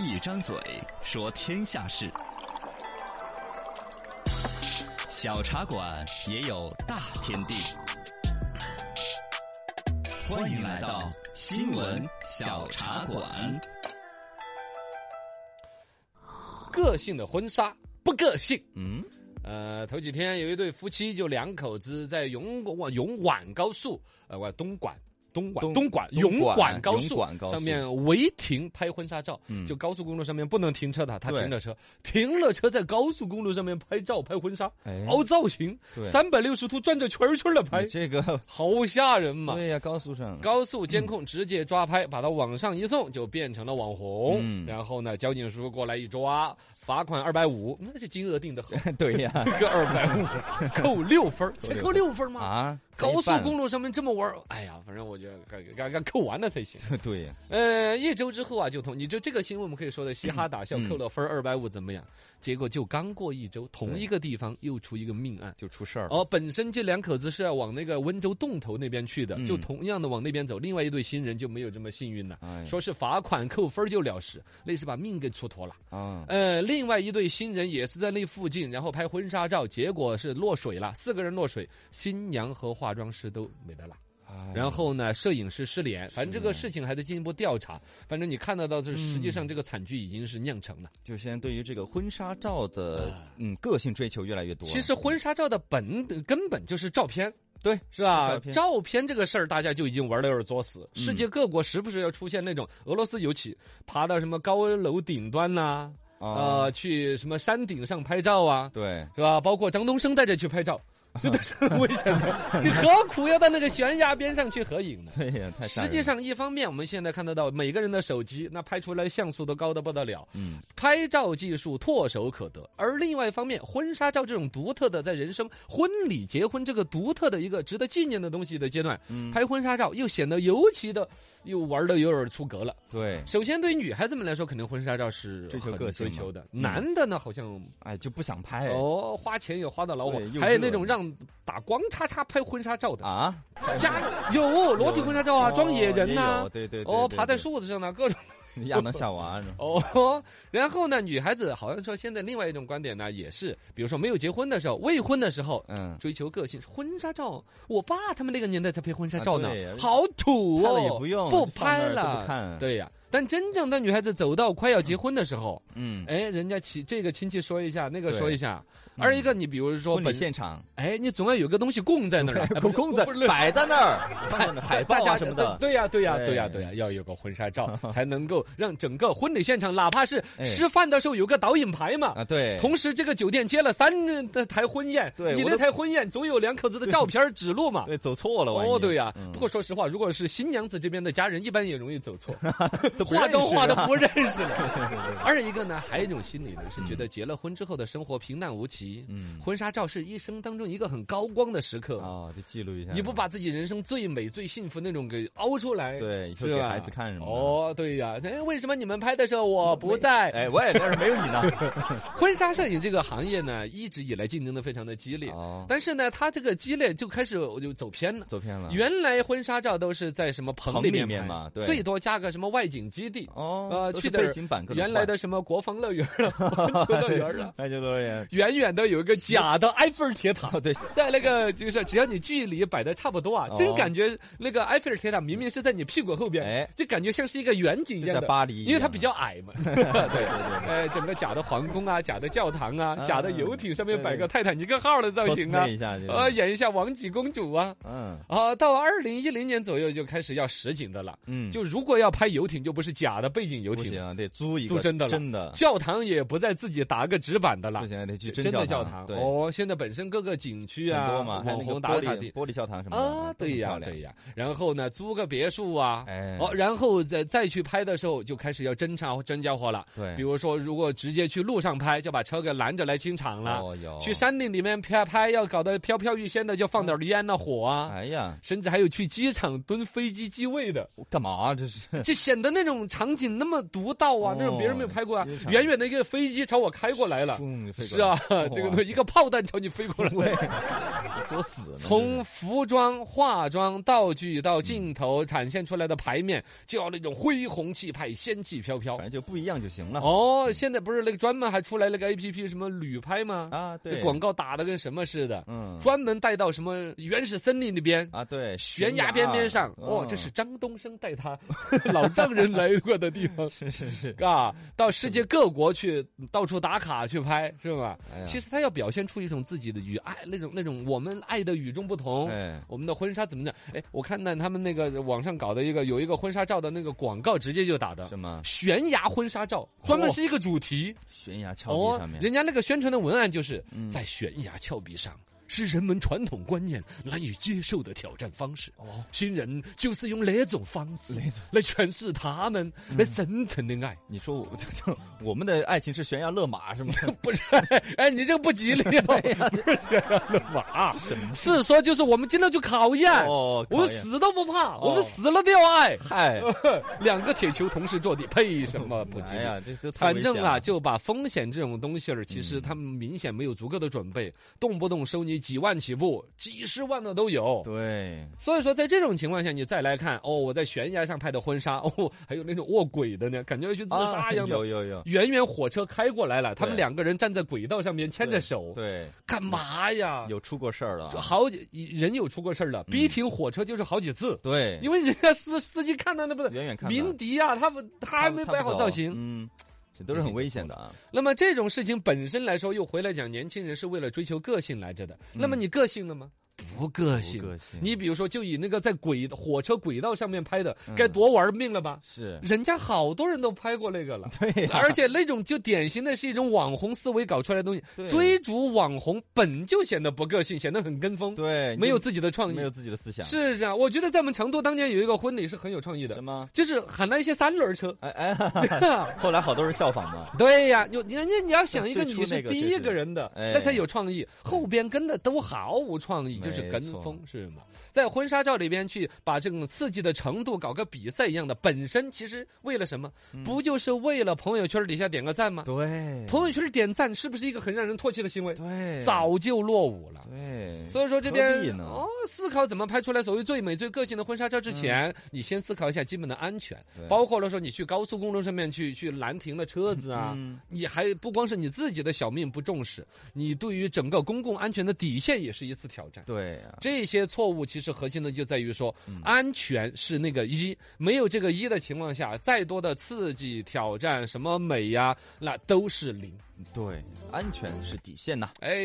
一张嘴说天下事，小茶馆也有大天地。欢迎来到新闻小茶馆。个性的婚纱不个性。嗯，呃，头几天有一对夫妻，就两口子在永广永莞高速，呃，往东莞。东莞、东东莞、东永莞莞高速上面违停拍婚纱照，嗯。就高速公路上面不能停车的，他停了车，停了车在高速公路上面拍照拍婚纱，哎。凹造型，三百六十度转着圈圈的拍，这个。好吓人嘛！对呀，高速上。高速监控直接抓拍，把它往上一送，就变成了网红。嗯。然后呢，交警叔叔过来一抓，罚款二百五，那这金额定的好，对呀个二百五，扣六分儿，才扣六分儿吗？啊，高速公路路上面这么玩儿，哎呀，反正我觉得该该该扣完了才行。对呀，呃，一周之后啊，就同你就这个新闻，我们可以说的嘻哈打笑，嗯扣了分二百五怎么样？结果就刚过一周，同一个地方又出一个命案。就出事儿了。哦，本身这两口子是要往那个温州洞头那边去的，嗯就同样的往那边走。另外一对新人就没有这么幸运了，哎说是罚款扣分就了事，那是把命给出脱了。啊，呃，另外一对新人也是在那附近，然后拍婚纱照，结果是落水了，四个人落水，新娘和化妆师都没得了。哎然后呢，摄影师失联，反正这个事情还在进一步调查。反正你看得到，就是实际上这个惨剧已经是酿成了。就现在对于这个婚纱照的嗯个性追求越来越多。其实婚纱照的本根本就是照片。对是吧？照片照片这个事儿，大家就已经玩的有点作死。世界各国时不时要出现那种俄罗斯尤其爬到什么高楼顶端呐、啊，呃，去什么山顶上拍照啊，对，是吧？包括张东升带着去拍照，这都是很危险的。你何苦要到那个悬崖边上去合影呢？对呀，太实际上，一方面我们现在看得到每个人的手机，那拍出来像素都高的不得了，嗯，拍照技术唾手可得。而另外一方面，婚纱照这种独特的，在人生婚礼、结婚这个独特的一个值得纪念的东西的阶段，嗯。拍婚纱照又显得尤其的又玩的有点出格了。对，首先，对于女孩子们来说，肯定婚纱照是追求个性追求的；嗯。男的呢，好像哎，就不想拍。哦，花钱也花到老火。还有那种让打光叉叉拍婚纱照的，啊，家有裸体婚纱照啊，哦装野人呐、对对对哦，对爬在树子上呢，各种亚当夏娃哦。然后呢，女孩子好像说现在另外一种观点呢，也是，比如说没有结婚的时候，未婚的时候。嗯，追求个性，婚纱照，我爸他们那个年代才拍婚纱照呢啊，好土哦，也不用不拍了，不看对呀。但真正的女孩子走到快要结婚的时候，嗯，哎，人家亲这个亲戚说一下，那个说一下，二一个你比如说婚礼现场，哎，你总要有个东西供在那儿啊，哎 不是公在摆在那儿，海报啊什么的，对呀，对呀，对。对呀，对呀，要有个婚纱照，才能够让整个婚礼现场，哪怕是哎。吃饭的时候有个导引牌嘛。啊，对，同时，这个酒店接了三台婚宴，你那对我都台婚宴总有两口子的照片指路嘛。对走错了，哦，对呀嗯。不过说实话，如果是新娘子这边的家人，一般也容易走错，都不化妆认识啊化的不认识了。二一个呢，还有一种心理呢，是觉得结了婚之后的生活平淡无奇。嗯。婚纱照是一生当中一个很高光的时刻。啊，就记录一下，你不把自己人生最美、最幸福那种给凹出来，对以后给孩子看什么哦，对呀，哎，为什么你们拍的时候我不在？哎，我也但是没有你呢，婚纱摄影这个行业呢，一直以来竞争的非常的激烈，哦，但是呢，它这个激烈就开始我就走偏了。走偏了，原来婚纱照都是在什么棚棚里面嘛对。最多加个什么外景基地，哦，呃，去的原来的什么国防乐园了、环球乐园了，那就乐园，远远的有一个假的埃菲尔铁塔，哦，对，在那个就是只要你距离摆的差不多啊，哦真感觉那个埃菲尔铁塔明明是在你屁股后边，哎就感觉像是一个远景一样的。巴黎因为它比较矮嘛。对对对哎，整个假的皇宫啊，假的教堂啊，啊假的游艇上面摆个泰坦尼克号的造型啊呃，演一下王姬公主啊。嗯啊，到二零一零年左右就开始要实景的了。嗯，就如果要拍游艇，就不是假的背景游艇了，不行，得租一个租真的了。真的，教堂也不再自己打个纸板的了。不。行，得去真的教堂。哦，现在本身各个景区啊，网那个红打卡地。玻璃教堂什么的啊，对呀，呀，对呀。然后呢，租个别墅啊，哎。哦，然后再再去拍的时候，就开始要真场真家伙了。对。比如说，如果直接去路上拍，就把车给拦着来清场了。哦有。去山顶里面拍拍，要搞得飘飘欲仙的，就放点烟呐、火啊。哎呀，甚至还有去机场蹲飞机机位的，干嘛这是？就显得那种种场景那么独到啊，那种别人没有拍过啊远远的一个飞机朝我开过来了，是啊，来这个一个炮弹朝你飞过来。对，作死。从服装、化妆、道具到镜头展现出来的牌面，就要那种恢宏气派、仙气飘飘反。正就不一样就行了。哦，现在不是那个专门还出来那个 A P P 什么旅拍吗？啊，对，广告打的跟什么似的，嗯专门带到什么原始森林里边。啊，对，悬崖边边上，哦，嗯这是张东升带他老丈人来过的地方，是是是，啊，到世界各国去到处打卡去拍，是吧？哎其实他要表现出一种自己的与爱那种那种我们爱的与众不同。哎，我们的婚纱怎么讲？哎，我看到他们那个网上搞的一个有一个婚纱照的那个广告，直接就打的什么悬崖婚纱照，专门是一个主题。悬崖峭壁哦上，面，人家那个宣传的文案就是嗯在悬崖峭壁上。是人们传统观念难以接受的挑战方式。哦，新人就是用那种方式来诠释他们那深层的爱。你说我就就我们的爱情是悬崖勒马是吗？不是，哎，你这个不吉利 哦，不是悬崖勒马，是说就是我们经得住考验，哦，我们死都不怕，哦。我们死了都要爱。嗨，两个铁球同时坐地，配什么不吉利？哎呀，这都反正啊，就把风险这种东西儿，其嗯实他们明显没有足够的准备，动不动收你几万起步，几十万的都有。对，所以说，在这种情况下，你再来看哦，我在悬崖上拍的婚纱，哦，还有那种卧轨的呢，感觉要去自杀一样的。啊有有有，远远火车开过来了，他们两个人站在轨道上面牵着手，对，干嘛呀？有出过事儿了啊，好几人有出过事儿了，逼停火车就是好几次，对，因为人家司司机看到那不是远远看鸣笛啊，他们他还没摆好造型。嗯，这都是很危险的啊。那么这种事情本身来说，又回来讲，年轻人是为了追求个性来着的。那么你个性了吗？不个性。个性你比如说，就以那个在轨火车轨道上面拍的，嗯该多玩命了吧？是，人家好多人都拍过那个了。对呀，而且那种就典型的是一种网红思维搞出来的东西，对追逐网红本就显得不个性，显得很跟风，对，没有自自己的创意没。有自己的思想，是这样，我觉得在我们成都当年有一个婚礼是很有创意的什，么？就是喊了一些三轮车。哎哎，后来好多人效仿嘛。对呀，有你你你要想一个你是第一个人的，哎那才有创意，后边跟的都毫无创意，就是跟风，是吗？在婚纱照里边去把这种刺激的程度搞个比赛一样的，本身其实为了什么？不就是为了朋友圈底下点个赞吗？对，朋友圈点赞是不是一个很让人唾弃的行为？对，早就落伍了。对，所以说这边哦，思考怎么拍出来所谓最美最个性的婚纱照之前，你先思考一下基本的安全，包括了说你去高速公路上面去去拦停了车子啊，嗯你还不光是你自己的小命不重视，你对于整个公共安全的底线也是一次挑战。对呀，这些错误其实核心的就在于说，嗯安全是那个一，没有这个一的情况下，再多的刺激、挑战，什么美呀，那都是零。对，安全是底线呐。哎。